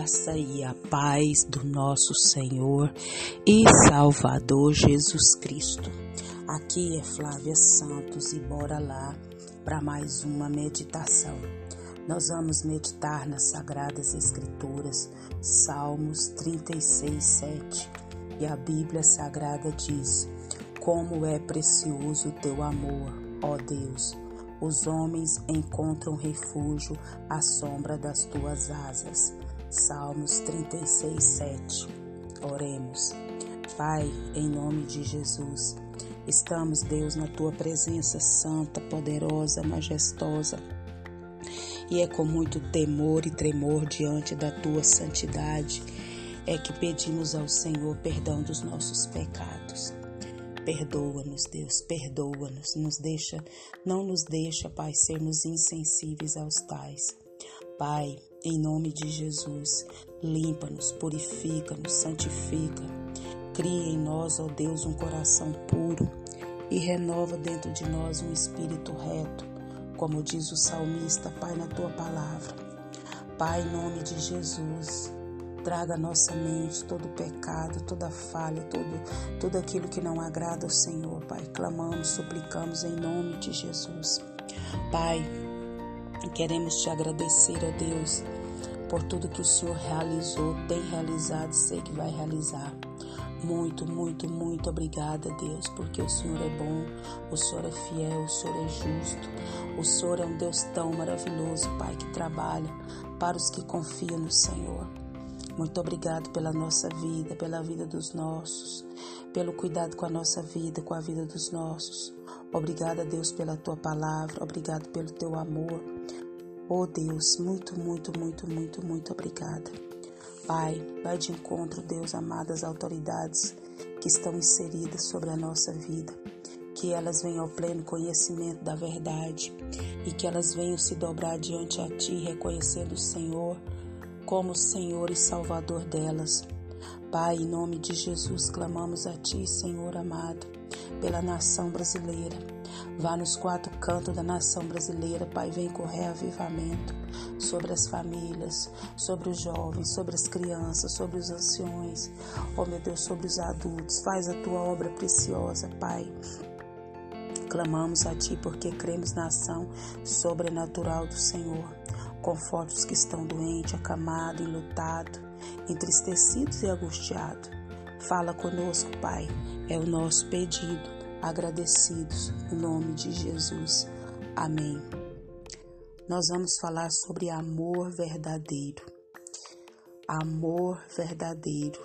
graça e a paz do nosso Senhor e Salvador Jesus Cristo. Aqui é Flávia Santos e bora lá para mais uma meditação. Nós vamos meditar nas Sagradas Escrituras, Salmos 36, 7. E a Bíblia Sagrada diz: Como é precioso o teu amor, ó Deus! Os homens encontram refúgio à sombra das tuas asas. Salmos 36, 7. Oremos. Pai, em nome de Jesus, estamos, Deus, na tua presença santa, poderosa, majestosa. E é com muito temor e tremor diante da tua santidade é que pedimos ao Senhor perdão dos nossos pecados. Perdoa-nos, Deus, perdoa-nos, nos deixa, não nos deixa, Pai, sermos insensíveis aos tais. Pai, em nome de Jesus, limpa-nos, purifica-nos, santifica. Cria em nós, ó Deus, um coração puro e renova dentro de nós um espírito reto, como diz o salmista, Pai, na tua palavra. Pai, em nome de Jesus, Traga à nossa mente todo pecado, toda falha, todo, tudo aquilo que não agrada ao Senhor, Pai. Clamamos, suplicamos em nome de Jesus. Pai, queremos te agradecer, ó Deus, por tudo que o Senhor realizou, tem realizado e sei que vai realizar. Muito, muito, muito obrigada, Deus, porque o Senhor é bom, o Senhor é fiel, o Senhor é justo. O Senhor é um Deus tão maravilhoso, Pai, que trabalha para os que confiam no Senhor. Muito obrigado pela nossa vida, pela vida dos nossos, pelo cuidado com a nossa vida, com a vida dos nossos. Obrigada, Deus, pela tua palavra, obrigado pelo teu amor. Oh Deus, muito, muito, muito, muito, muito obrigada. Pai, vai de encontro, Deus amado, às autoridades que estão inseridas sobre a nossa vida. Que elas venham ao pleno conhecimento da verdade e que elas venham se dobrar diante a Ti, reconhecendo o Senhor como Senhor e Salvador delas. Pai, em nome de Jesus, clamamos a Ti, Senhor amado, pela nação brasileira. Vá nos quatro cantos da nação brasileira, Pai, vem correr avivamento sobre as famílias, sobre os jovens, sobre as crianças, sobre os anciões, oh meu Deus, sobre os adultos. Faz a Tua obra preciosa, Pai. Clamamos a Ti porque cremos na ação sobrenatural do Senhor. Conforte os que estão doentes, acamados, enlutados, entristecidos e angustiados. Fala conosco, Pai, é o nosso pedido, agradecidos, em nome de Jesus. Amém. Nós vamos falar sobre amor verdadeiro. Amor verdadeiro.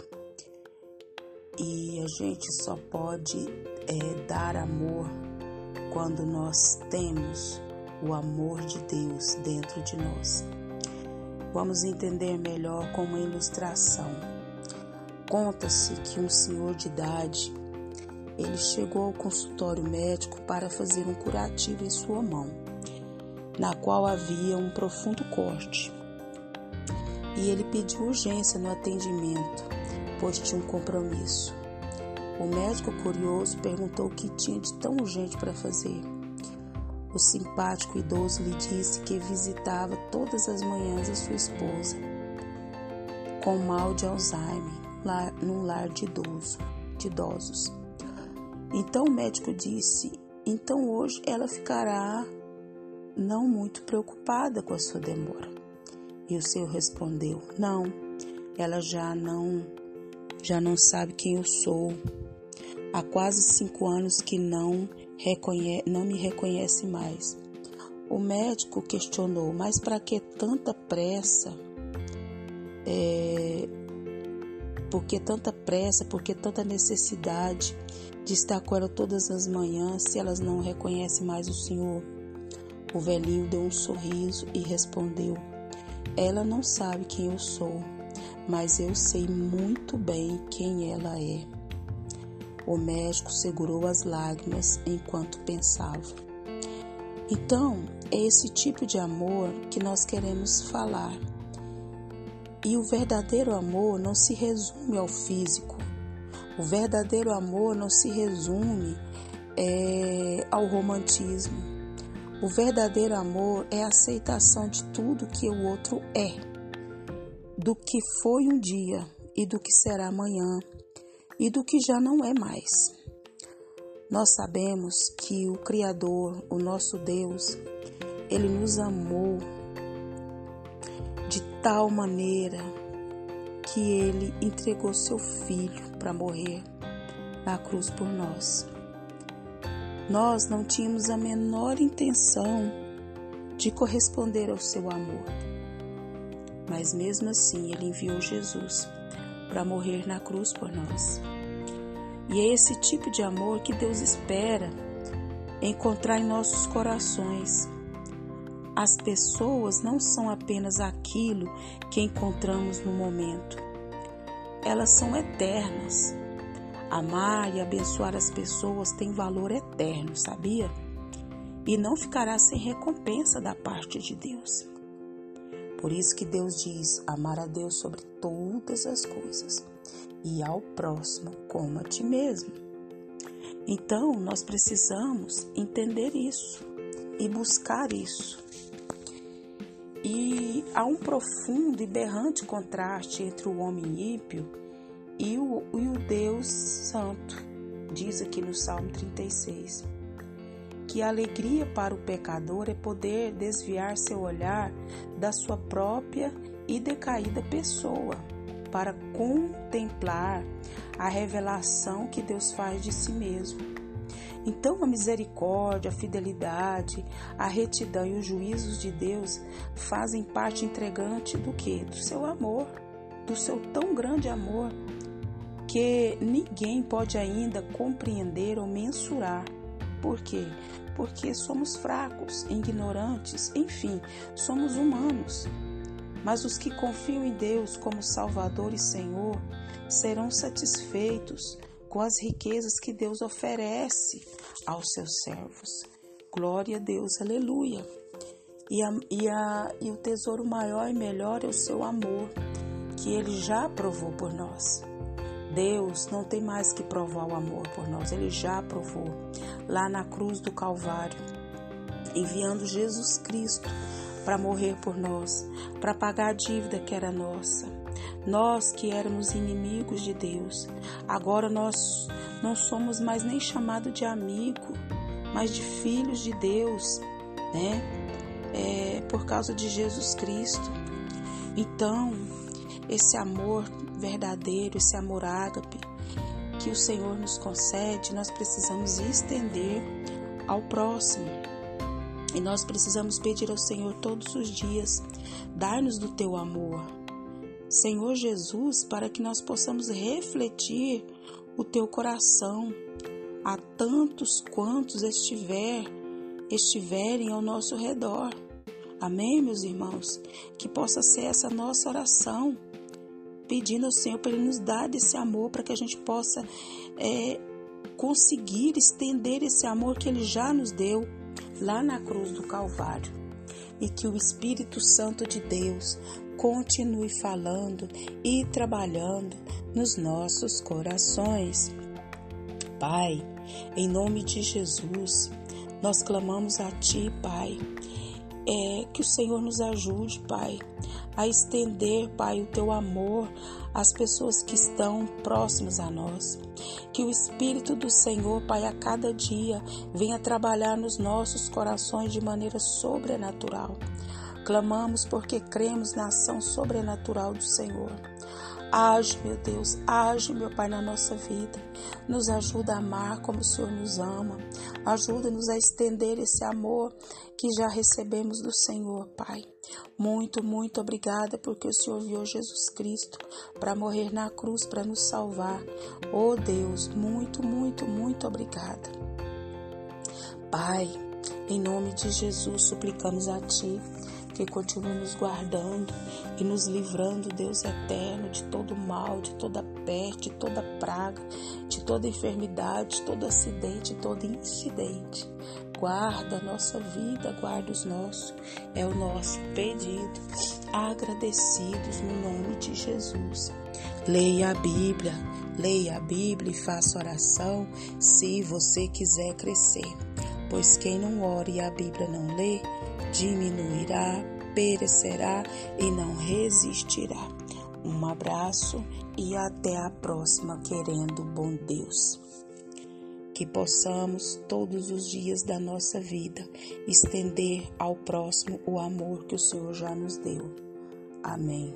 E a gente só pode é, dar amor quando nós temos o amor de Deus dentro de nós. Vamos entender melhor com uma ilustração. Conta-se que um senhor de idade ele chegou ao consultório médico para fazer um curativo em sua mão, na qual havia um profundo corte. E ele pediu urgência no atendimento, pois tinha um compromisso. O médico curioso perguntou o que tinha de tão urgente para fazer. O simpático idoso lhe disse que visitava todas as manhãs a sua esposa, com mal de Alzheimer, lá, num lar de, idoso, de idosos. Então o médico disse: Então hoje ela ficará não muito preocupada com a sua demora. E o Senhor respondeu: Não, ela já não já não sabe quem eu sou. Há quase cinco anos que não reconhece, não me reconhece mais. O médico questionou, mas para que tanta pressa? É, por que tanta pressa? Por que tanta necessidade de estar com ela todas as manhãs se elas não reconhecem mais o Senhor? O velhinho deu um sorriso e respondeu: Ela não sabe quem eu sou, mas eu sei muito bem quem ela é. O médico segurou as lágrimas enquanto pensava. Então, é esse tipo de amor que nós queremos falar. E o verdadeiro amor não se resume ao físico. O verdadeiro amor não se resume é, ao romantismo. O verdadeiro amor é a aceitação de tudo que o outro é, do que foi um dia e do que será amanhã e do que já não é mais. Nós sabemos que o Criador, o nosso Deus, ele nos amou tal maneira que ele entregou seu filho para morrer na cruz por nós. Nós não tínhamos a menor intenção de corresponder ao seu amor, mas mesmo assim ele enviou Jesus para morrer na cruz por nós. E é esse tipo de amor que Deus espera encontrar em nossos corações. As pessoas não são apenas aquilo que encontramos no momento, elas são eternas. Amar e abençoar as pessoas tem valor eterno, sabia? E não ficará sem recompensa da parte de Deus. Por isso que Deus diz: amar a Deus sobre todas as coisas e ao próximo como a ti mesmo. Então, nós precisamos entender isso e buscar isso. E há um profundo e berrante contraste entre o homem ímpio e o, e o Deus Santo, diz aqui no Salmo 36. Que a alegria para o pecador é poder desviar seu olhar da sua própria e decaída pessoa para contemplar a revelação que Deus faz de si mesmo. Então, a misericórdia, a fidelidade, a retidão e os juízos de Deus fazem parte integrante do que? Do seu amor, do seu tão grande amor, que ninguém pode ainda compreender ou mensurar. Por quê? Porque somos fracos, ignorantes, enfim, somos humanos. Mas os que confiam em Deus como Salvador e Senhor serão satisfeitos com as riquezas que Deus oferece aos seus servos. Glória a Deus, aleluia. E, a, e, a, e o tesouro maior e melhor é o seu amor, que ele já provou por nós. Deus não tem mais que provar o amor por nós, ele já provou lá na cruz do Calvário, enviando Jesus Cristo para morrer por nós, para pagar a dívida que era nossa. Nós que éramos inimigos de Deus, agora nós não somos mais nem chamados de amigo, mas de filhos de Deus, né? É, por causa de Jesus Cristo. Então, esse amor verdadeiro, esse amor ágape que o Senhor nos concede, nós precisamos estender ao próximo. E nós precisamos pedir ao Senhor todos os dias: dar-nos do teu amor. Senhor Jesus, para que nós possamos refletir o teu coração a tantos quantos estiver estiverem ao nosso redor. Amém, meus irmãos? Que possa ser essa nossa oração, pedindo ao Senhor para Ele nos dar esse amor, para que a gente possa é, conseguir estender esse amor que Ele já nos deu lá na cruz do Calvário. E que o Espírito Santo de Deus continue falando e trabalhando nos nossos corações. Pai, em nome de Jesus, nós clamamos a Ti, Pai. É, que o Senhor nos ajude, Pai, a estender, Pai, o Teu amor às pessoas que estão próximas a nós. Que o Espírito do Senhor, Pai, a cada dia venha trabalhar nos nossos corações de maneira sobrenatural. Clamamos porque cremos na ação sobrenatural do Senhor. Age, meu Deus, age, meu Pai, na nossa vida. Nos ajuda a amar como o Senhor nos ama. Ajuda-nos a estender esse amor que já recebemos do Senhor, Pai. Muito, muito obrigada porque o Senhor viu Jesus Cristo para morrer na cruz para nos salvar. Oh Deus, muito, muito, muito obrigada. Pai, em nome de Jesus, suplicamos a Ti que continue nos guardando e nos livrando, Deus eterno, de todo mal, de toda peste, de toda praga, de toda enfermidade, de todo acidente, de todo incidente. Guarda a nossa vida, guarda os nossos. É o nosso pedido. Agradecidos no nome de Jesus. Leia a Bíblia, leia a Bíblia e faça oração se você quiser crescer. Pois quem não ore e a Bíblia não lê, diminuirá, perecerá e não resistirá. Um abraço e até a próxima, querendo bom Deus. Que possamos todos os dias da nossa vida estender ao próximo o amor que o Senhor já nos deu. Amém.